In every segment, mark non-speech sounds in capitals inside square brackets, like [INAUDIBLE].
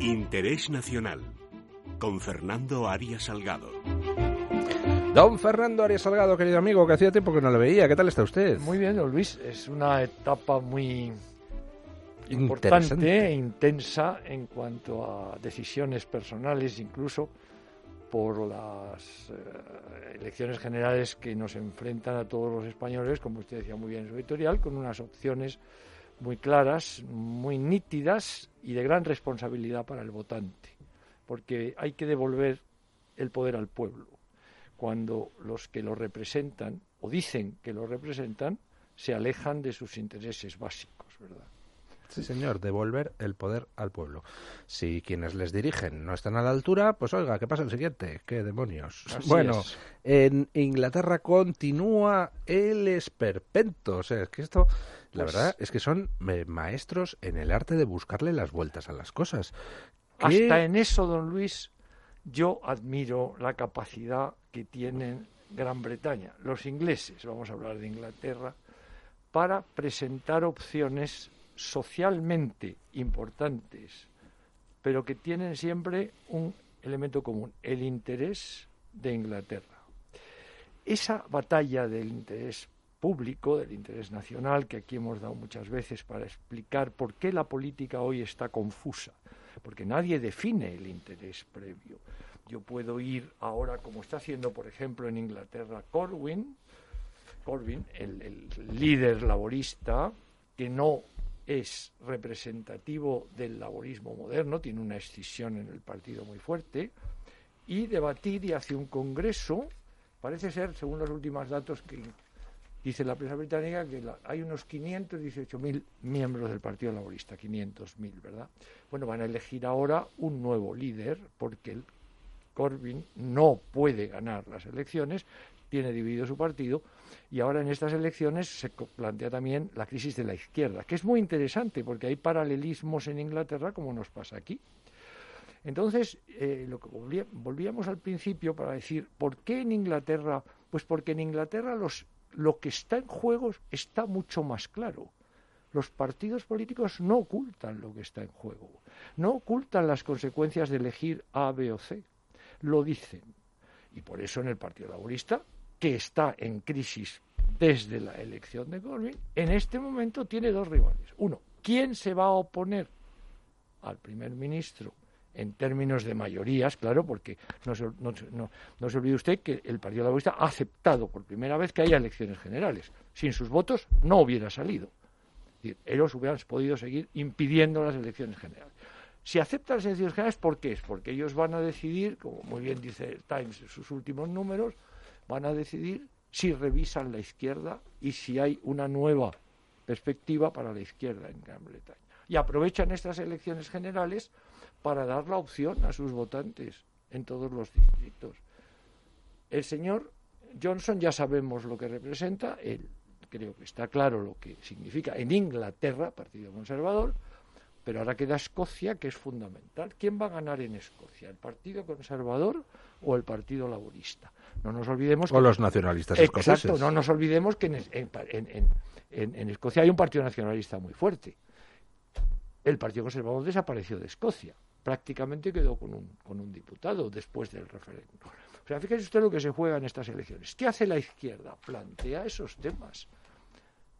Interés Nacional con Fernando Arias Salgado. Don Fernando Arias Salgado, querido amigo, que hacía tiempo que no le veía. ¿Qué tal está usted? Muy bien, don Luis. Es una etapa muy importante e intensa en cuanto a decisiones personales, incluso por las eh, elecciones generales que nos enfrentan a todos los españoles, como usted decía muy bien en su editorial, con unas opciones muy claras, muy nítidas y de gran responsabilidad para el votante, porque hay que devolver el poder al pueblo. Cuando los que lo representan o dicen que lo representan se alejan de sus intereses básicos, ¿verdad? Sí, señor, devolver el poder al pueblo. Si quienes les dirigen no están a la altura, pues oiga, ¿qué pasa el siguiente? ¿Qué demonios? bueno, en Inglaterra continúa el esperpento. O sea, es que esto, la pues verdad, es que son eh, maestros en el arte de buscarle las vueltas a las cosas. Hasta en eso, don Luis, yo admiro la capacidad que tienen Gran Bretaña, los ingleses, vamos a hablar de Inglaterra, para presentar opciones socialmente importantes, pero que tienen siempre un elemento común, el interés de Inglaterra. Esa batalla del interés público, del interés nacional, que aquí hemos dado muchas veces para explicar por qué la política hoy está confusa, porque nadie define el interés previo. Yo puedo ir ahora, como está haciendo, por ejemplo, en Inglaterra, Corwin, Corbyn, el, el líder laborista, que no es representativo del laborismo moderno, tiene una escisión en el partido muy fuerte, y debatir y hace un congreso, parece ser, según los últimos datos que dice la prensa británica, que hay unos 518.000 miembros del Partido Laborista, 500.000, ¿verdad? Bueno, van a elegir ahora un nuevo líder, porque el Corbyn no puede ganar las elecciones, tiene dividido su partido, y ahora en estas elecciones se plantea también la crisis de la izquierda, que es muy interesante porque hay paralelismos en Inglaterra como nos pasa aquí. Entonces, eh, lo que volvíamos al principio para decir, ¿por qué en Inglaterra? Pues porque en Inglaterra los, lo que está en juego está mucho más claro. Los partidos políticos no ocultan lo que está en juego, no ocultan las consecuencias de elegir A, B o C, lo dicen. Y por eso en el Partido Laborista que está en crisis desde la elección de Corbyn, en este momento tiene dos rivales. Uno, ¿quién se va a oponer al primer ministro en términos de mayorías? Claro, porque no se, no, se olvide usted que el Partido Laborista ha aceptado por primera vez que haya elecciones generales. Sin sus votos no hubiera salido. ellos hubieran podido seguir impidiendo las elecciones generales. Si aceptan las elecciones generales, ¿por qué es? Porque ellos van a decidir, como muy bien dice el Times en sus últimos números, van a decidir si revisan la izquierda y si hay una nueva perspectiva para la izquierda en Gran Bretaña. Y aprovechan estas elecciones generales para dar la opción a sus votantes en todos los distritos. El señor Johnson ya sabemos lo que representa, él creo que está claro lo que significa en Inglaterra, Partido Conservador, pero ahora queda Escocia, que es fundamental. ¿Quién va a ganar en Escocia? ¿El Partido Conservador o el Partido Laborista? No nos olvidemos. O los nacionalistas escoceses. Exacto, no nos olvidemos que en, Escocia hay un Partido Nacionalista muy fuerte. El Partido Conservador desapareció de Escocia. Prácticamente quedó con un, con un diputado después del referéndum. O sea, fíjese usted lo que se juega en estas elecciones. ¿Qué hace la izquierda? Plantea esos temas.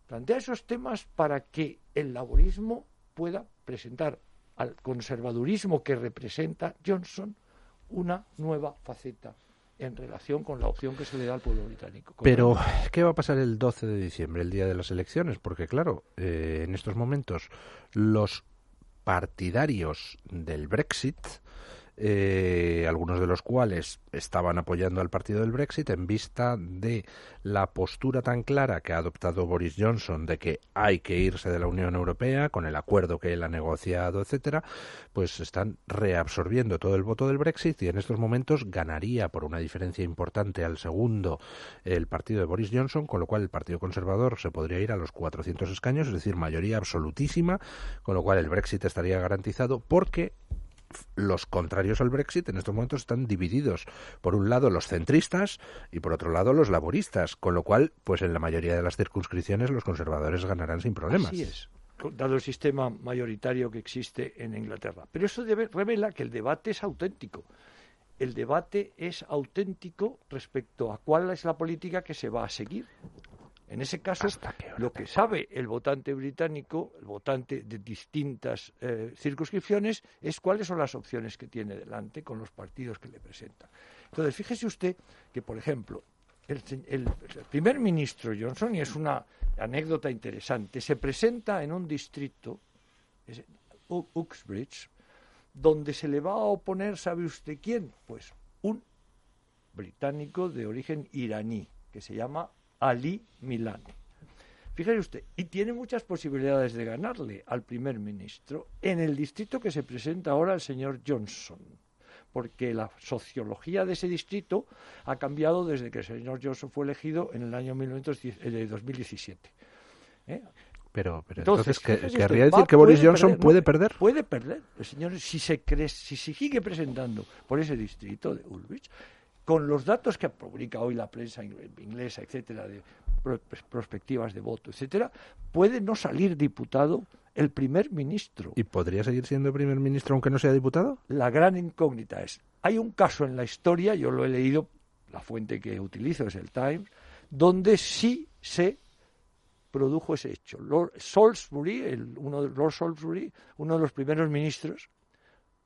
Plantea esos temas para que el laborismo pueda presentar al conservadurismo que representa Johnson una nueva faceta en relación con la opción que se le da al pueblo británico. Pero, ¿qué va a pasar el 12 de diciembre, el día de las elecciones? Porque, claro, eh, en estos momentos los partidarios del Brexit eh, algunos de los cuales estaban apoyando al partido del Brexit en vista de la postura tan clara que ha adoptado Boris Johnson de que hay que irse de la Unión Europea con el acuerdo que él ha negociado, etcétera, pues están reabsorbiendo todo el voto del Brexit y en estos momentos ganaría por una diferencia importante al segundo el partido de Boris Johnson, con lo cual el Partido Conservador se podría ir a los 400 escaños, es decir, mayoría absolutísima, con lo cual el Brexit estaría garantizado porque los contrarios al Brexit en estos momentos están divididos. Por un lado los centristas y por otro lado los laboristas, con lo cual, pues en la mayoría de las circunscripciones los conservadores ganarán sin problemas. Así es. dado el sistema mayoritario que existe en Inglaterra. Pero eso revela que el debate es auténtico. El debate es auténtico respecto a cuál es la política que se va a seguir. En ese caso, lo que sabe el votante británico, el votante de distintas eh, circunscripciones, es cuáles son las opciones que tiene delante con los partidos que le presentan. Entonces, fíjese usted que, por ejemplo, el, primer ministro Johnson, y es una anécdota interesante, se presenta en un distrito, Uxbridge, donde se le va a oponer, ¿sabe usted quién? Pues un británico de origen iraní, que se llama Ali Milani. Fíjese usted, y tiene muchas posibilidades de ganarle al primer ministro en el distrito que se presenta ahora el señor Johnson, porque la sociología de ese distrito ha cambiado desde que el señor Johnson fue elegido en el año 2017. ¿Eh? Pero, entonces, querría decir que Boris Johnson puede perder. Puede perder. El señor, si se cree, si se sigue presentando por ese distrito de Ulrich, con los datos que publica hoy la prensa inglesa, etcétera, de prospectivas de voto, etcétera, puede no salir diputado el primer ministro. ¿Y podría seguir siendo primer ministro aunque no sea diputado? La gran incógnita es, hay un caso en la historia, yo lo he leído, la fuente que utilizo es el Times, donde sí se produjo ese hecho. Lord Salisbury, el, uno de Lord Salisbury, uno de los primeros ministros,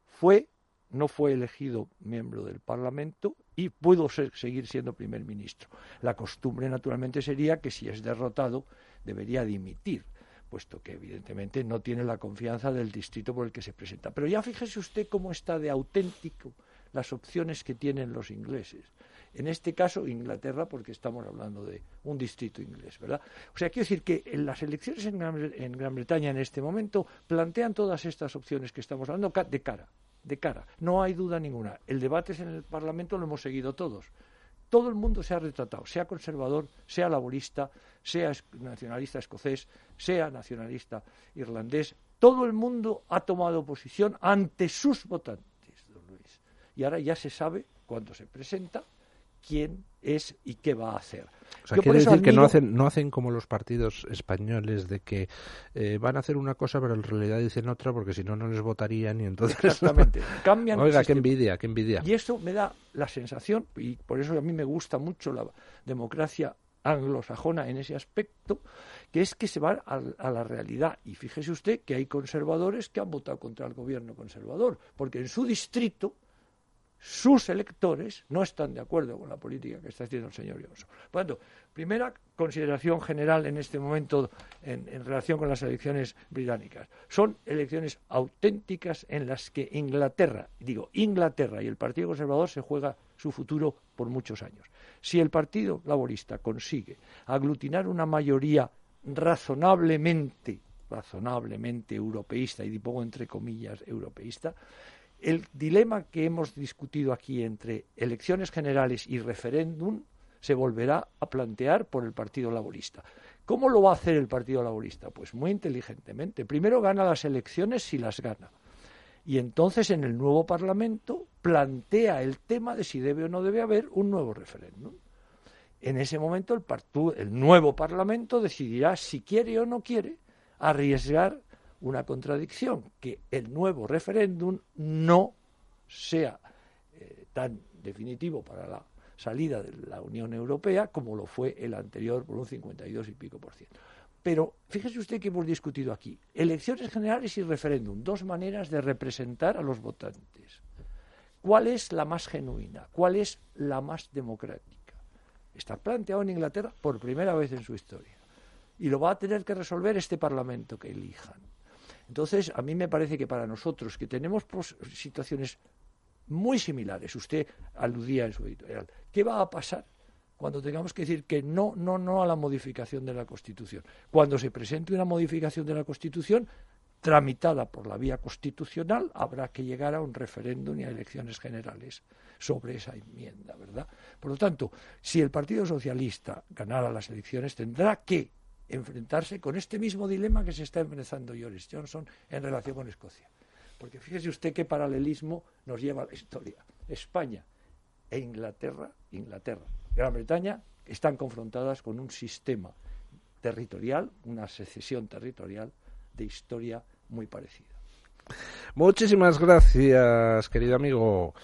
fue no fue elegido miembro del Parlamento y pudo seguir siendo primer ministro. La costumbre, naturalmente, sería que si es derrotado debería dimitir, puesto que evidentemente no tiene la confianza del distrito por el que se presenta. Pero ya fíjese usted cómo está de auténtico las opciones que tienen los ingleses. En este caso, Inglaterra, porque estamos hablando de un distrito inglés, ¿verdad? O sea, quiero decir que en las elecciones en Gran, en Gran Bretaña en este momento plantean todas estas opciones que estamos hablando de cara de cara. No hay duda ninguna. El debate en el Parlamento lo hemos seguido todos. Todo el mundo se ha retratado, sea conservador, sea laborista, sea nacionalista escocés, sea nacionalista irlandés. Todo el mundo ha tomado posición ante sus votantes, don Luis. Y ahora ya se sabe, cuando se presenta, quién es y qué va a hacer. O sea, quiere decir que no hacen, no hacen como los partidos españoles de que eh, van a hacer una cosa pero en realidad dicen otra porque si no, no les votarían y entonces... [LAUGHS] Exactamente. Cambian Oiga, qué envidia, qué envidia. Y eso me da la sensación, y por eso a mí me gusta mucho la democracia anglosajona en ese aspecto, que es que se va a, la realidad. Y fíjese usted que hay conservadores que han votado contra el gobierno conservador, porque en su distrito sus electores no están de acuerdo con la política que está haciendo el señor Johnson. Por tanto, primera consideración general en este momento en, relación con las elecciones británicas. Son elecciones auténticas en las que Inglaterra, digo Inglaterra y el Partido Conservador se juega su futuro por muchos años. Si el Partido Laborista consigue aglutinar una mayoría razonablemente razonablemente europeísta, y pongo entre comillas europeísta, el dilema que hemos discutido aquí entre elecciones generales y referéndum se volverá a plantear por el Partido Laborista. ¿Cómo lo va a hacer el Partido Laborista? Pues muy inteligentemente. Primero gana las elecciones si las gana. Y entonces en el nuevo Parlamento plantea el tema de si debe o no debe haber un nuevo referéndum. En ese momento el, el nuevo Parlamento decidirá si quiere o no quiere arriesgar una contradicción, que el nuevo referéndum no sea eh, tan definitivo para la salida de la Unión Europea como lo fue el anterior por un 52 y pico por ciento. Pero fíjese usted que hemos discutido aquí elecciones generales y referéndum, dos maneras de representar a los votantes. ¿Cuál es la más genuina? ¿Cuál es la más democrática? Está planteado en Inglaterra por primera vez en su historia. Y lo va a tener que resolver este Parlamento que elijan. Entonces, a mí me parece que para nosotros, que tenemos situaciones muy similares, usted aludía en su editorial, ¿qué va a pasar cuando tengamos que decir que no, no, no a la modificación de la Constitución? Cuando se presente una modificación de la Constitución, tramitada por la vía constitucional, habrá que llegar a un referéndum y a elecciones generales sobre esa enmienda, ¿verdad? Por lo tanto, si el Partido Socialista ganara las elecciones, tendrá que enfrentarse con este mismo dilema que se está enfrentando Boris Johnson en relación con Escocia. Porque fíjese usted qué paralelismo nos lleva a la historia. España e Inglaterra, Inglaterra, Gran Bretaña, están confrontadas con un sistema territorial, una secesión territorial de historia muy parecida. Muchísimas gracias, querido amigo.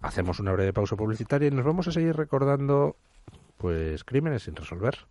Hacemos una breve pausa publicitaria y nos vamos a seguir recordando pues crímenes sin resolver.